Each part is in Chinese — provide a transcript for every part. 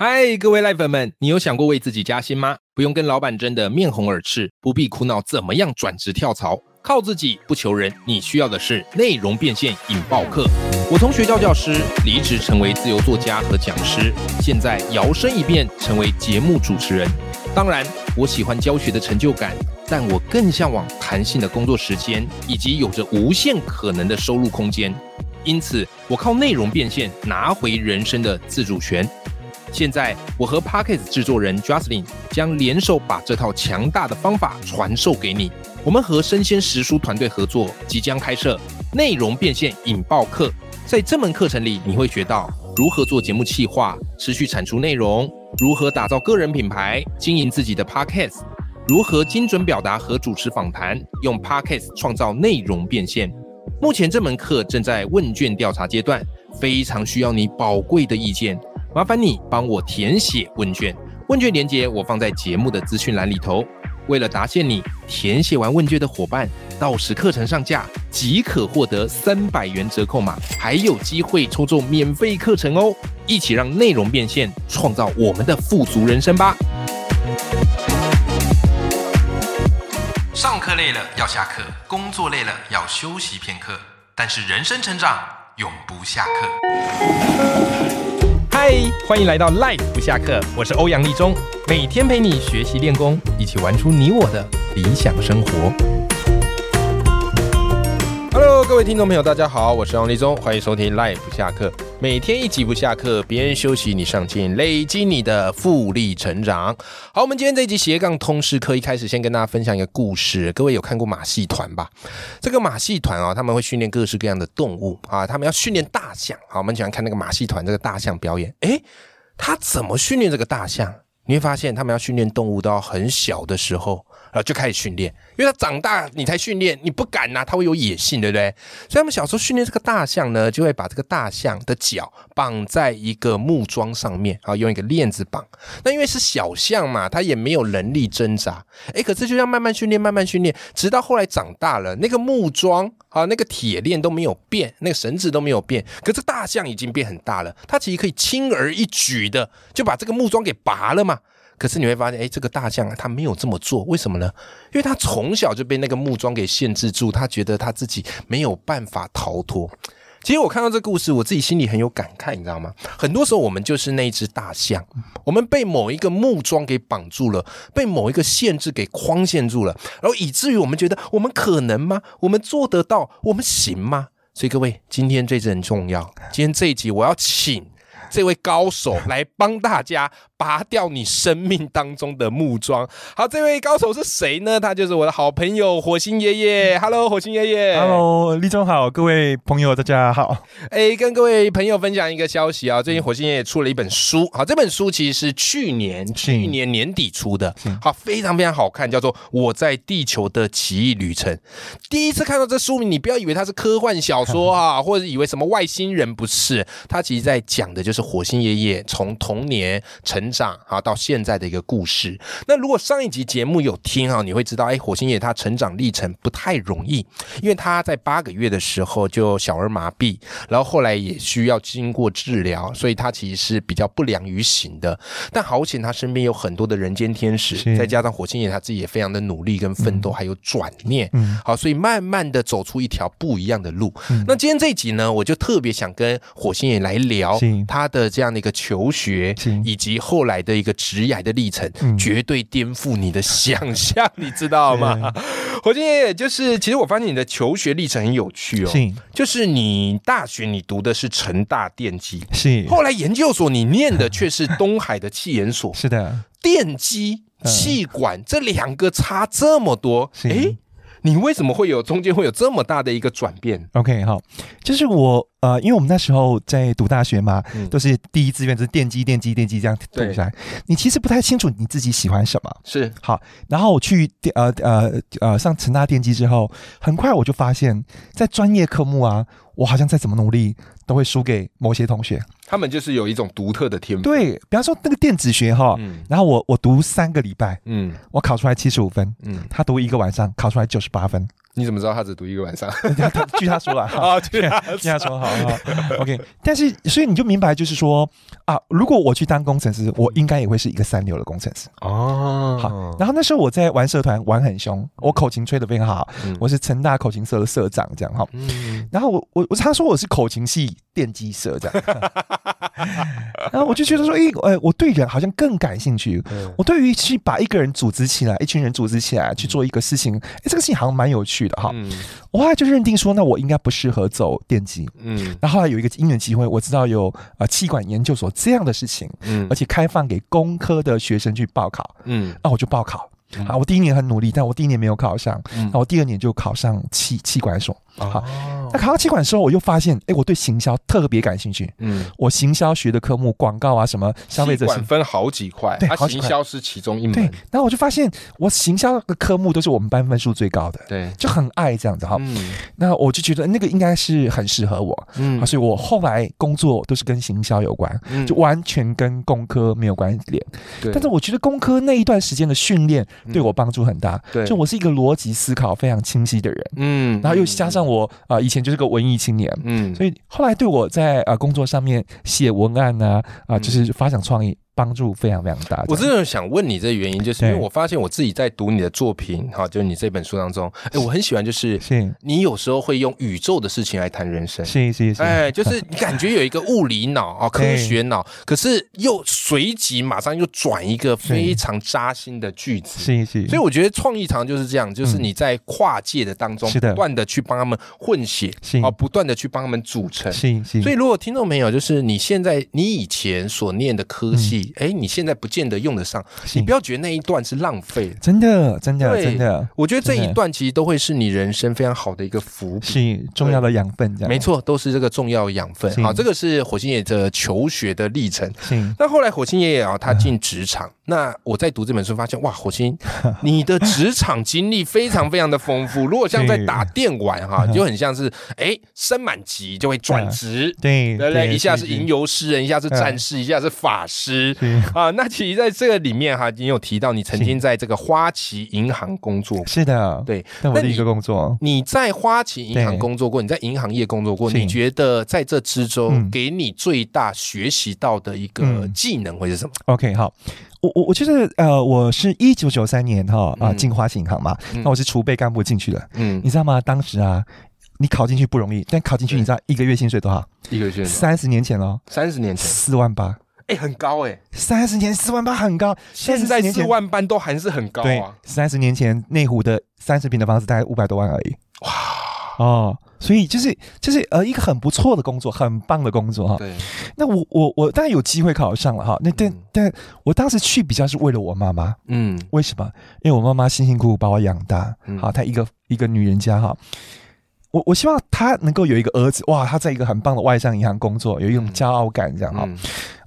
嗨，各位赖粉们，你有想过为自己加薪吗？不用跟老板争得面红耳赤，不必苦恼怎么样转职跳槽，靠自己不求人。你需要的是内容变现引爆课。我从学校教师离职成为自由作家和讲师，现在摇身一变成为节目主持人。当然，我喜欢教学的成就感，但我更向往弹性的工作时间以及有着无限可能的收入空间。因此，我靠内容变现拿回人生的自主权。现在，我和 Pockets 制作人 Jocelyn 将联手把这套强大的方法传授给你。我们和生鲜食书团队合作，即将开设内容变现引爆课。在这门课程里，你会学到如何做节目企划、持续产出内容，如何打造个人品牌、经营自己的 Pockets，如何精准表达和主持访谈，用 Pockets 创造内容变现。目前这门课正在问卷调查阶段，非常需要你宝贵的意见。麻烦你帮我填写问卷，问卷连接我放在节目的资讯栏里头。为了答谢你，填写完问卷的伙伴，到时课程上架即可获得三百元折扣码，还有机会抽中免费课程哦！一起让内容变现，创造我们的富足人生吧！上课累了要下课，工作累了要休息片刻，但是人生成长永不下课。嗨，欢迎来到 Life 不下课，我是欧阳立中，每天陪你学习练功，一起玩出你我的理想生活。Hello，各位听众朋友，大家好，我是欧阳立中，欢迎收听 Life 不下课。每天一集不下课，别人休息你上进，累积你的复利成长。好，我们今天这一集斜杠通识课一开始先跟大家分享一个故事。各位有看过马戏团吧？这个马戏团啊，他们会训练各式各样的动物啊，他们要训练大象。好，我们喜欢看那个马戏团这个大象表演。诶，他怎么训练这个大象？你会发现，他们要训练动物到很小的时候。然后就开始训练，因为它长大你才训练，你不敢呐，它会有野性，对不对？所以他们小时候训练这个大象呢，就会把这个大象的脚绑在一个木桩上面，啊，用一个链子绑。那因为是小象嘛，它也没有能力挣扎，哎，可是就要慢慢训练，慢慢训练，直到后来长大了，那个木桩啊，那个铁链都没有变，那个绳子都没有变，可是大象已经变很大了，它其实可以轻而易举的就把这个木桩给拔了嘛。可是你会发现，哎，这个大象啊，它没有这么做，为什么呢？因为它从小就被那个木桩给限制住，它觉得它自己没有办法逃脱。其实我看到这故事，我自己心里很有感慨，你知道吗？很多时候我们就是那一只大象，我们被某一个木桩给绑住了，被某一个限制给框限住了，然后以至于我们觉得我们可能吗？我们做得到？我们行吗？所以各位，今天这集很重要。今天这一集我要请这位高手来帮大家。拔掉你生命当中的木桩。好，这位高手是谁呢？他就是我的好朋友火星爷爷。Hello，火星爷爷。Hello，立中好，各位朋友大家好。哎，跟各位朋友分享一个消息啊，最近火星爷爷出了一本书。好，这本书其实是去年去年年底出的。好，非常非常好看，叫做《我在地球的奇异旅程》。第一次看到这书名，你不要以为它是科幻小说啊，或者以为什么外星人，不是。它其实在讲的就是火星爷爷从童年成。长啊，到现在的一个故事。那如果上一集节目有听啊，你会知道，哎，火星爷他成长历程不太容易，因为他在八个月的时候就小儿麻痹，然后后来也需要经过治疗，所以他其实是比较不良于行的。但好险，他身边有很多的人间天使，再加上火星爷他自己也非常的努力跟奋斗，还有转念，嗯好，所以慢慢的走出一条不一样的路。那今天这一集呢，我就特别想跟火星爷来聊他的这样的一个求学，以及后。后来的一个职涯的历程，绝对颠覆你的想象，你知道吗？火星爷爷就是，其实我发现你的求学历程很有趣哦。是，就是你大学你读的是成大电机，是，后来研究所你念的却是东海的气研所，是的，电机、气管这两个差这么多，哎。你为什么会有中间会有这么大的一个转变？OK，好，就是我呃，因为我们那时候在读大学嘛，都是第一志愿就是电机、电机、电机这样读下来，你其实不太清楚你自己喜欢什么。是好，然后我去呃呃呃上成大电机之后，很快我就发现，在专业科目啊，我好像再怎么努力都会输给某些同学。他们就是有一种独特的天赋。对，比方说那个电子学哈，然后我我读三个礼拜，嗯，我考出来七十五分，嗯，他读一个晚上考出来九十八分。你怎么知道他只读一个晚上？据 他说了，啊，对啊，据他说 好好，OK。但是所以你就明白，就是说啊，如果我去当工程师，我应该也会是一个三流的工程师。哦，好，然后那时候我在玩社团，玩很凶，我口琴吹得非常好，嗯我是成大口琴社的社长，这样哈。嗯，然后我我我他说我是口琴系电机社这样，然后我就觉得说，诶，呃，我对人好像更感兴趣。嗯我对于去把一个人组织起来，一群人组织起来去做一个事情，诶，这个事情好像蛮有趣的哈。嗯我后来就认定说，那我应该不适合走电机。嗯那后来有一个因缘机会，我知道有呃气管研究所这样的事情，嗯而且开放给工科的学生去报考，嗯那我就报考。嗯啊，我第一年很努力，但我第一年没有考上，嗯那我第二年就考上气气管所。好哦那考到气管之后，我又发现，哎，我对行销特别感兴趣。嗯，我行销学的科目，广告啊什么，消费者分好几块，对好几块。行销是其中一门。对门，，然后我就发现，我行销的科目都是我们班分数最高的，对，就很爱这样子哈。嗯。那我就觉得那个应该是很适合我，嗯。啊，所以我后来工作都是跟行销有关，嗯。就完全跟工科没有关联。对，但是我觉得工科那一段时间的训练对我帮助很大，对。就我是一个逻辑思考非常清晰的人，嗯。然后又加上我啊、呃以前就是个文艺青年。嗯，所以后来对我在呃工作上面写文案呢啊、嗯就是发展创意帮助非常非常大。我真的想问你这个原因，就是因为我发现我自己在读你的作品，哈，就是你这本书当中，哎，我很喜欢，就是是。你有时候会用宇宙的事情来谈人生。是是是，哎，就是你感觉有一个物理脑 啊，科学脑，可是又随即马上又转一个非常扎心的句子。是是，所以我觉得创意常就是这样，就是你在跨界的当中，是的。不断的去帮他们混血，是。啊，不断的去帮他们组成。是是，所以，如果听众朋友就是你现在你以前所念的科系，哎、你现在不见得用得上，你不要觉得那一段是浪费。真的真的对真的我觉得这一段其实都会是你人生非常好的一个伏笔。是重要的养分，没，错，都是这个重要养分。好，这个是火星爷的求学的历程。那后来火星爷爷啊，他进职场。那我在读这本书，发现哇，火星，你的职场经历非常非常的丰富。如果像在打电玩哈，就很像是哎升满级就会转职，对对不对？一下是吟游诗人，一下是战士，一下是法师。是啊，那其实在这个里面哈，你有提到你曾经在这个花旗银行工作过。是的，对，那我的一个工作，你在花旗银行工作过，你在银行业工作过，你觉得在这之中嗯给你最大学习到的一个嗯技能会是什么？OK，好，我我我觉得呃，我是一九九三年哈啊嗯。进花旗银行嘛，嗯。那我是储备干部进去的，嗯。你，知道吗？当时啊，你考进去不容易，但考进去你知道一个月薪水多少？一个月三十年前哦，三十年前，四万八，哎，很高哎，三十年四万八很高，现在30年前四万八都还是很高对啊。，三十年前内湖的三十平的房子大概五百多万而已。哇。哦，所以就是就是呃一个很不错的工作，很棒的工作哈。对，那我我我当然有机会考上了哈。那但、嗯但我当时去比较是为了我妈妈，嗯为什么？因为我妈妈辛辛苦苦把我养大，嗯好，她一个一个女人家哈。我我希望她能够有一个儿子，哇，她在一个很棒的外商银行工作，有一种嗯骄傲感这样哈。嗯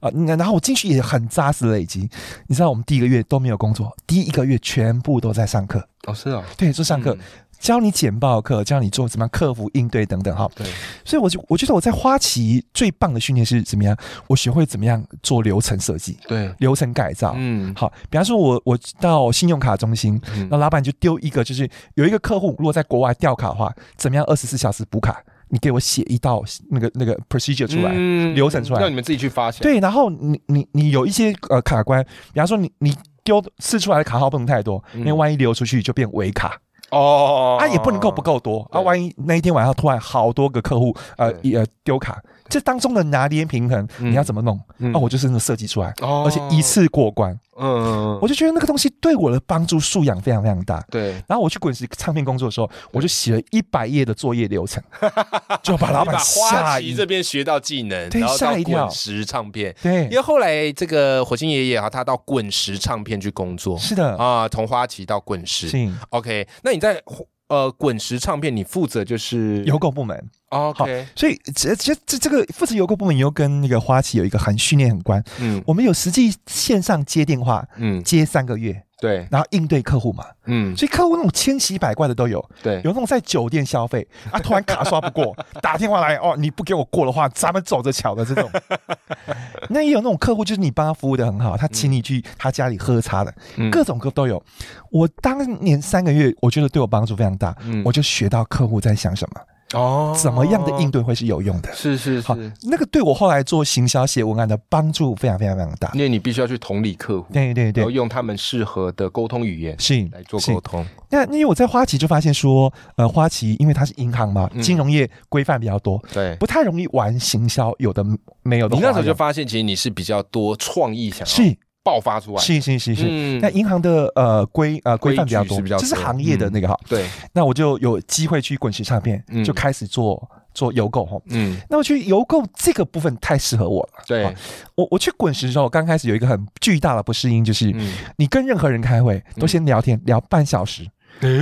啊，那然后我进去也很扎实的累积。你知道，我们第一个月都没有工作，第一个月全部都在上课，哦是哦，对，就上课，嗯教你简报课，教你做怎么样克服应对等等哈。对，所以我就我觉得我在花旗最棒的训练是怎么样？我学会怎么样做流程设计、对，流程改造。嗯好，比方说我我到信用卡中心，嗯那老板就丢一个，就是有一个客户如果在国外掉卡的话，怎么样二十四小时补卡？你给我写一道那个那个 procedure 出来。嗯流程出来让你们自己去发现。对，然后你你你有一些呃卡关，比方说你你丢试出来的卡号不能太多，因为嗯万一流出去就变伪卡。哦，啊，也不能够不够多啊！万一那一天晚上突然好多个客户呃对一呃丢卡，这当中的拿捏平衡，嗯。你要怎么弄？嗯。啊，我就是那设计出来，哦。而且一次过关，嗯，我就觉得那个东西对我的帮助素养非常非常大。对，然后我去滚石唱片工作的时候，我就写了一百页的作业流程，就把老板吓一旗这边学到技能，对然后到吓一跳。滚石唱片。对。因为，后来这个火星爷爷啊，他到滚石唱片去工作。是的，啊，从花旗到滚石。是。OK，那你在呃滚石唱片，你负责就是邮购部门。OK，所以这这这这个负责邮购部门又跟那个花旗有一个很训练很关，嗯。我们有实际线上接电话嗯，接三个月，对，然后应对客户嘛，嗯，所以客户那种千奇百怪的都有，对，有那种在酒店消费啊，突然卡刷不过，打电话来哦，你不给我过的话，咱们走着瞧的这种。那也有那种客户，就是你帮他服务的很好，他请你去他家里喝茶的，嗯。各种各都有。我当年三个月，我觉得对我帮助非常大，嗯。我就学到客户在想什么，哦怎么样的应对会是有用的。是是好是，，那个对我后来做行销写文案的帮助非常非常非常大。因为你必须要去同理客户，对对对，然后用他们适合的沟通语言是来做沟通。那因为我在花旗就发现说，呃，花旗因为它是银行嘛，嗯金融业规范比较多，对，不太容易玩行销，有的没有的。你那时候就发现，其实你是比较多创意想要是爆发出来。是是是是。嗯那银行的呃规呃规范比较多，规矩是比较多这是行业的那个哈。对，那我就有机会去滚石唱片，嗯就开始做做邮购哈。嗯，那我觉得邮购这个部分太适合我了。对啊，我我去滚石的时候，刚开始有一个很巨大的不适应，就是嗯，你跟任何人开会都先聊天、聊半小时，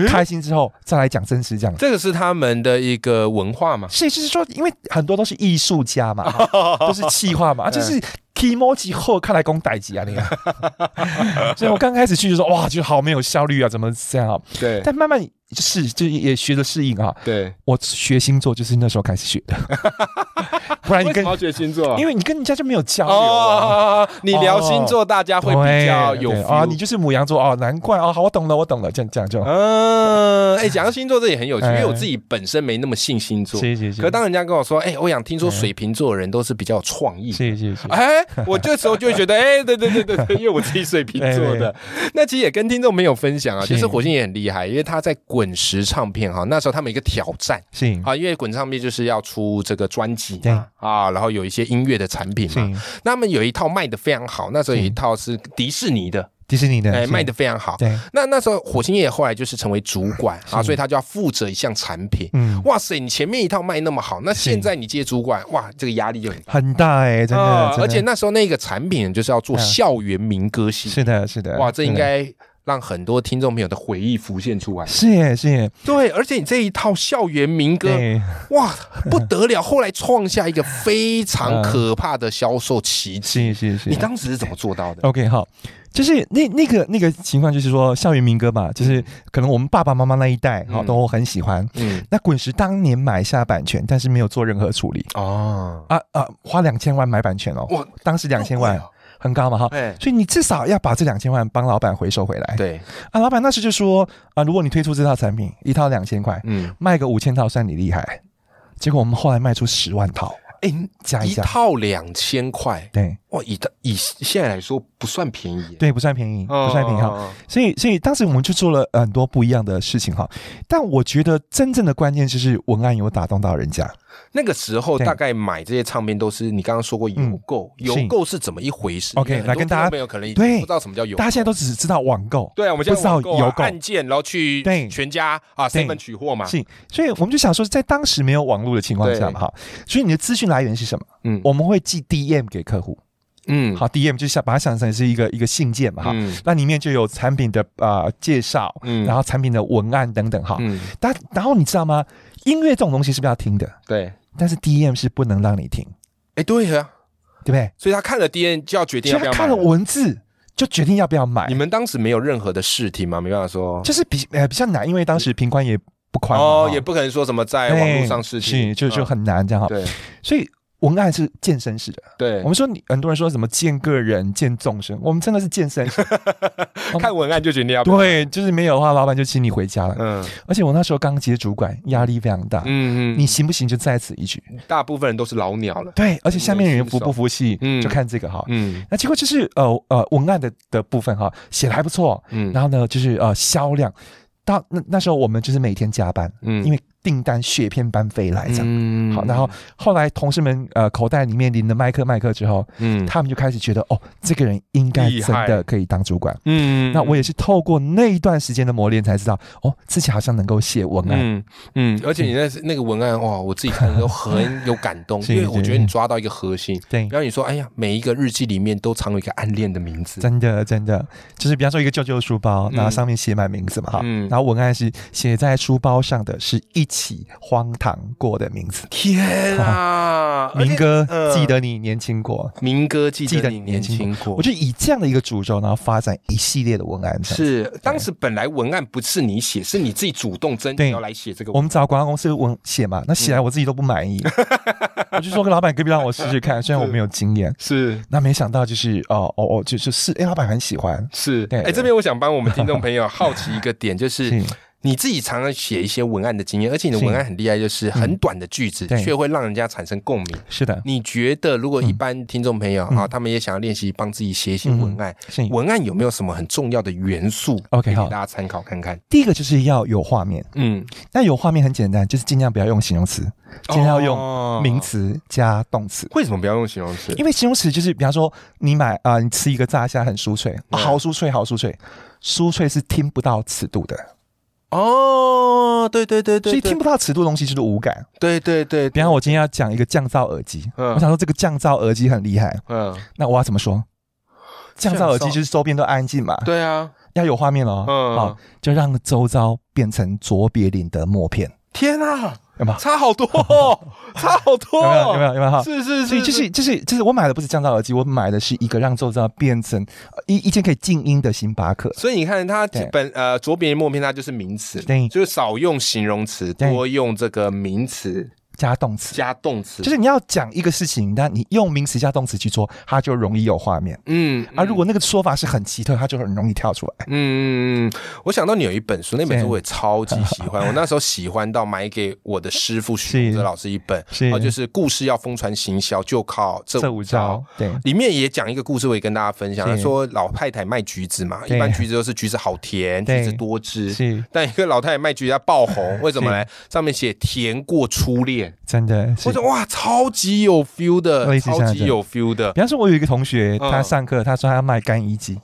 开心之后再来讲真实这样。这个是他们的一个文化嘛。是，就是说，因为很多都是艺术家嘛，都是气化嘛，就是 o j i 后看来攻代级啊，你看。所以我刚开始去就说，哇，就好没有效率啊，怎么这样啊？对但慢慢是就也学着适应啊。对，我学星座就是那时候开始学的，不然你跟为什么要学星座？因为你跟人家就没有交流啊。哦，你聊星座，大家会比较有啊你就是母羊座哦，难怪哦，好，我懂了，我懂了，这样这样就。嗯，哎，讲到星座这也很有趣，因哎为我自己本身没那么信星座。是是是，可当人家跟我说，哎，欧阳，听说水瓶座的人都是比较有创意。是是是，哎，我这时候就会觉得，哎，对对对对对，因为我自己水瓶座的，那其实也跟听众没有分享啊，其实火星也很厉害，因为他在滚石唱片哈，那时候他们一个挑战是啊，因为滚石唱片就是要出这个专辑对。嘛。啊，然后有一些音乐的产品嘛，那他们有一套卖的非常好，那时候有一套是迪士尼的，迪士尼的，哎，卖的非常好。对，那那时候火星爷后来就是成为主管啊，所以他就要负责一项产品。嗯，哇塞，你前面一套卖那么好，那是。现在你接主管，哇，这个压力就很大。很大哎，真的，而且那时候那个产品就是要做嗯。校园民歌系，是的，是的，哇，这应该让很多听众朋友的回忆浮现出来。是耶是耶，对，而且你这一套校园民歌，对，哇，不得了！后来创下一个非常可怕的销售奇迹。是是是你。当时是怎么做到的？OK，好，就是那那个那个情况，就是说校园民歌吧，就是可能我们爸爸妈妈那一代哈、嗯都很喜欢。嗯，那滚石当年买下版权，但是没有做任何处理哦，啊啊，花两千万买版权哦，哇，当时两千万很高嘛哈。哎，所以你至少要把这两千万帮老板回收回来。对，啊，老板那时就说啊，如果你推出这套产品，一套两千块，嗯，卖个五千套算你厉害。结果我们后来卖出十万套，哎，一加一加，套两千块，对哇，以以现在来说不算便宜，对，不算便宜，不算便宜哈。哦，所以，所以当时我们就做了很多不一样的事情哈。但我觉得真正的关键就是文案有打动到人家。那个时候大概买这些唱片都是你刚刚说过邮购，嗯邮购是怎么一回事 OK，来跟大家听众朋友可能对不知道什么叫邮，大家现在都只知道网购，对啊，我们现在不知道邮购按键，然后去对全家啊对 seven 取货嘛，是，所以我们就想说，在当时没有网络的情况下嘛哈，所以你的资讯来源是什么？嗯我们会寄 DM 给客户，嗯，好，DM 就想把它想成是一个一个信件嘛哈。嗯那里面就有产品的呃介绍，嗯然后产品的文案等等哈。嗯，但然后你知道吗？音乐这种东西是不是要听的？对，但是 DM 是不能让你听，哎对啊，对不对？所以他看了 DM 就要决定要不要买他看了文字就决定要不要买你。们当时没有任何的试听吗？没办法说，就是比呃比较难，因为当时平宽也不宽哦，也不可能说什么在网络上试听，是就就嗯很难这样哈。对所以文案是健身式的。对我，们说你很多人说什么见个人见众生，我们真的是健身式。看文案就决定要不要，对，就是没有的话，老板就请你回家了。嗯而且我那时候刚接主管，压力非常大。嗯嗯，你行不行就在此一举。大部分人都是老鸟了，对，而且下面人服不服气，嗯就看这个哈。嗯那结果就是呃呃文案的的部分哈，写的还不错。嗯然后呢，就是呃销量，到那那时候我们就是每天加班，嗯因为订单雪片般飞来这样。嗯。好，然后后来同事们呃口袋里面领了麦克麦克之后，嗯。他们就开始觉得哦，这个人应该真的可以当主管。嗯。那我也是透过那一段时间的磨练才知道，哦，自己好像能够写文案。嗯。嗯，而且你那那个文案哇，我自己看的都很有感动，是因为我觉得你抓到一个核心。对。然后你说，哎呀，每一个日记里面都藏有一个暗恋的名字，真的真的，就是比方说一个旧旧书包，嗯。然后上面写满名字嘛哈，嗯。然后文案是写在书包上的是一起荒唐过的名字。天啊，民歌呃记得你年轻过，明哥记记得得你年轻轻过。我。就以这样的一个主轴，然后发展一系列的文案。是，当时本来文案不是你写，是你自己主动争取要来写这个我。们找广告公司文写嘛，那写来我自己都不满意，我就说跟老板可不可以让我试试看，虽然我没有经验。是。那没想到就是哦哦哦，就是是哎，老板很喜欢，是，哎，这边我想帮我们听众朋友好奇一个点，就是是你自己常常写一些文案的经验，而且你的文案很厉害，就是很短的句子，对。却会让人家产生共鸣。是的，你觉得，如果一般听众朋友嗯。啊，他们也想要练习帮自己写一些文案，是。文案有没有什么很重要的元素 OK，给好大家参考看看？第一个就是要有画面，嗯，那有画面很简单，就是尽量不要用形容词，尽量要用哦名词加动词。为什么不要用形容词？因为形容词就是，比方说你买啊、你吃一个炸虾很酥脆，好酥脆，好酥脆，酥脆是听不到尺度的，哦，对对对对，所以对。听不到尺度的东西就是无感。对对对，比方我今天要讲一个降噪耳机，嗯。我想说这个降噪耳机很厉害，嗯，那我要怎么说？降噪耳机就是周边都安静嘛，对啊，要有画面哦，嗯。好，就让周遭变成卓别林的默片，天啊，有没有？差好多哦，差好多有没有？哦，有没有？有没有？哈，是是是，所以就是就是就是我买的不是降噪耳机，我买的是一个让周遭变成呃一一件可以静音的星巴克。所以你看，它对本呃左边默片它就是名词，对就是少用形容词，多用这个名词加动词，加动词，就是你要讲一个事情，那你用名词加动词去做，它就容易有画面。嗯啊，如果那个说法是很奇特，它就很容易跳出来。嗯嗯嗯，我想到你有一本书，那本书我也超级喜欢，我那时候喜欢到买给我的师傅许是。哲老师一本，是。啊，就是故事要疯传行销，就靠这这五招对。里面也讲一个故事，我也跟大家分享。他说老太太卖橘子嘛，一般橘子都是橘子好甜，橘子多汁。是。但一个老太太卖橘子，她爆红，为什么呢？上面写甜过初恋，真的是。我。说哇，超级有 feel 的，超级有 feel 的。比方说，我有一个同学，嗯。他上课他说他要卖干衣机，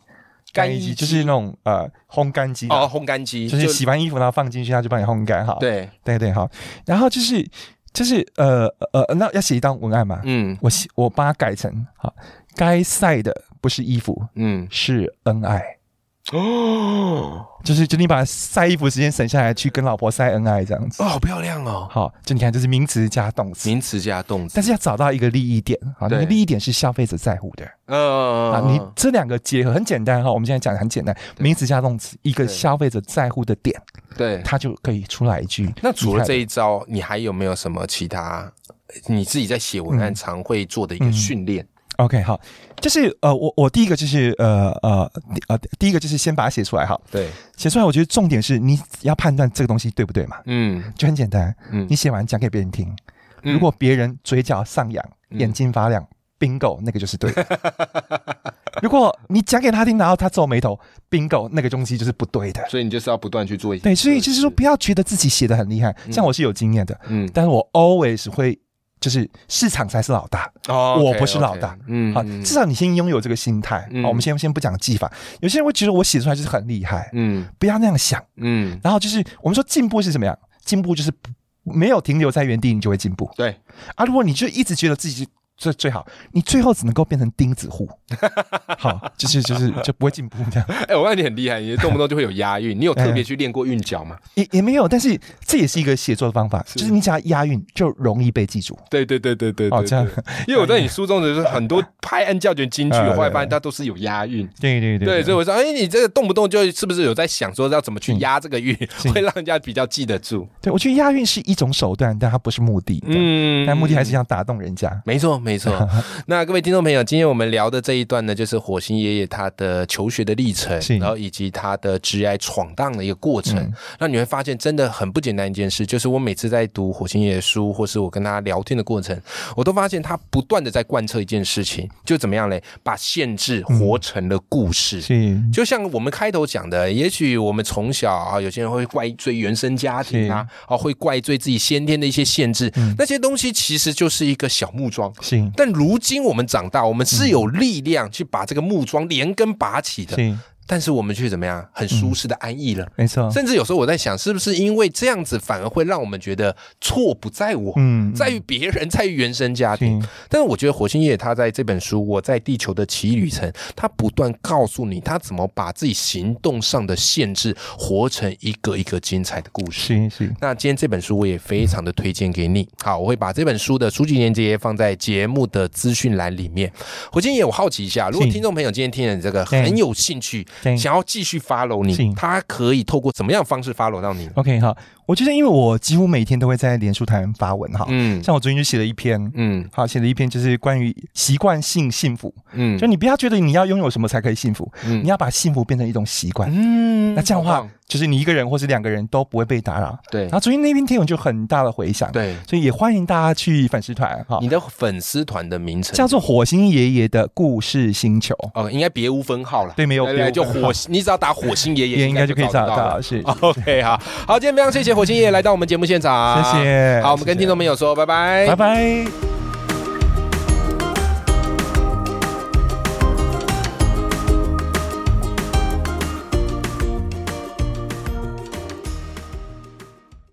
干衣机。就是那种呃烘干机啦。哦，烘干机。就是洗完衣服然后放进去，他就帮你烘干好。对，对对好，然后就是就是呃呃，那要写一段文案嘛，嗯。我写我把它改成好，该晒的不是衣服，嗯，是恩爱。哦，就是就你把晒衣服时间省下来，去跟老婆晒恩爱这样子。哦，好漂亮哦，好，就你看，这是名词加动词，名词加动词。但，是要找到一个利益点，好，那对个利益点是消费者在乎的。嗯啊。你这两个结合很简单哈，我们现在讲的很简单，名词加动词，一个消费者在乎的点，对。他就可以出来一句。那除了这一招，你还有没有什么其他你自己在写文案嗯。常会做的一个嗯。训练？OK，好，就是呃，我我第一个就是呃呃呃第一个就是先把它写出来哈，对，写出来，我觉得重点是你要判断这个东西对不对嘛，嗯。就很简单，嗯。你写完讲给别人听，嗯。如果别人嘴角上扬，嗯眼睛发亮，bingo，那个就是对的。如果你讲给他听，然后他皱眉头，bingo，那个东西就是不对的。所以你就是要不断去做一些。对，所以就是说，不要觉得自己写的很厉害，像我是有经验的，嗯，但是我 always 会，就是市场才是老大。哦我不是老大嗯，好，嗯至少你先拥有这个心态。嗯好，我们先先不讲技法，有些人会觉得我写出来就是很厉害，嗯不要那样想。嗯，然后就是我们说进步是什么样？进步就是不没有停留在原地，你就会进步。对，啊，如果你就一直觉得自己最最好，你最后只能够变成钉子户，好，就是就是就不会进步这样，哎，我发现你很厉害，你动不动就会有押韵，你有特别去练过韵脚吗？也也没有，但是这也是一个写作的方法，是就是你只要押韵就容易被记住。对对对对对哦，这样，因为我在你书中的就是很多 拍案叫绝金句，嗯我后来发现它都是有押韵。对对对，所以我说，哎，你这个动不动就是不是有在想说要怎么去嗯押这个韵，是 会让人家比较记得住？对我觉得押韵是一种手段，但它不是目的。嗯，嗯但目的还是想打动人家。没错，没错。那各位听众朋友，今天我们聊的这一段呢，就是火星爷爷他的求学的历程，然后以及他的职业闯荡的一个过程。嗯那你会发现，真的很不简单一件事，就是我每次在读火星爷爷书，或是我跟他聊天的过程，我都发现他不断的在贯彻一件事情，就怎么样嘞？把限制活成了故事。是，就像我们开头讲的，也许我们从小啊，有些人会怪罪原生家庭啊，啊，会怪罪自己先天的一些限制，嗯那些东西其实就是一个小木桩。是，但如今我们长大，我们是有力量去把这个木桩连根拔起的。是，但是我们却怎么样，很舒适的安逸了。没错，甚至有时候我在想，是不是因为这样子，反而会让我们觉得错不在我，嗯在于别人，在于原生家庭。是但是我觉得火星爷他在这本书《我在地球的奇异旅程》，他不断告诉你他怎么把自己行动上的限制活成一个一个精彩的故事。是是，那今天这本书我也非常的推荐给你。好，我会把这本书的书籍链接放在节目的资讯栏里面。火星爷，我好奇一下，如果听众朋友今天听了你这个很有兴趣，对想要继续 follow 你，他可以透过怎么样方式 follow 到你？OK 好，我觉得因为我几乎每天都会在脸书台发文哈，嗯。像我昨天就写了一篇。嗯。好，写了一篇就是关于习惯性幸福，嗯。就你不要觉得你要拥有什么才可以幸福，嗯。你要把幸福变成一种习惯。嗯那这样的话，就是你一个人或是两个人都不会被打扰。对。然后昨天那篇贴文就很大的回响，，对，所以也欢迎大家去粉丝团哈。你，的粉丝团的名称。叫做火星爷爷的故事星球，哦，应该别无分号了。对，没有对对，就火星，你只要打火星爷爷，应该就可以找到，。是，OK，好好，今天非常谢谢火星爷爷来到我们节目现场，谢谢好，我们跟听众朋友说拜拜，拜拜。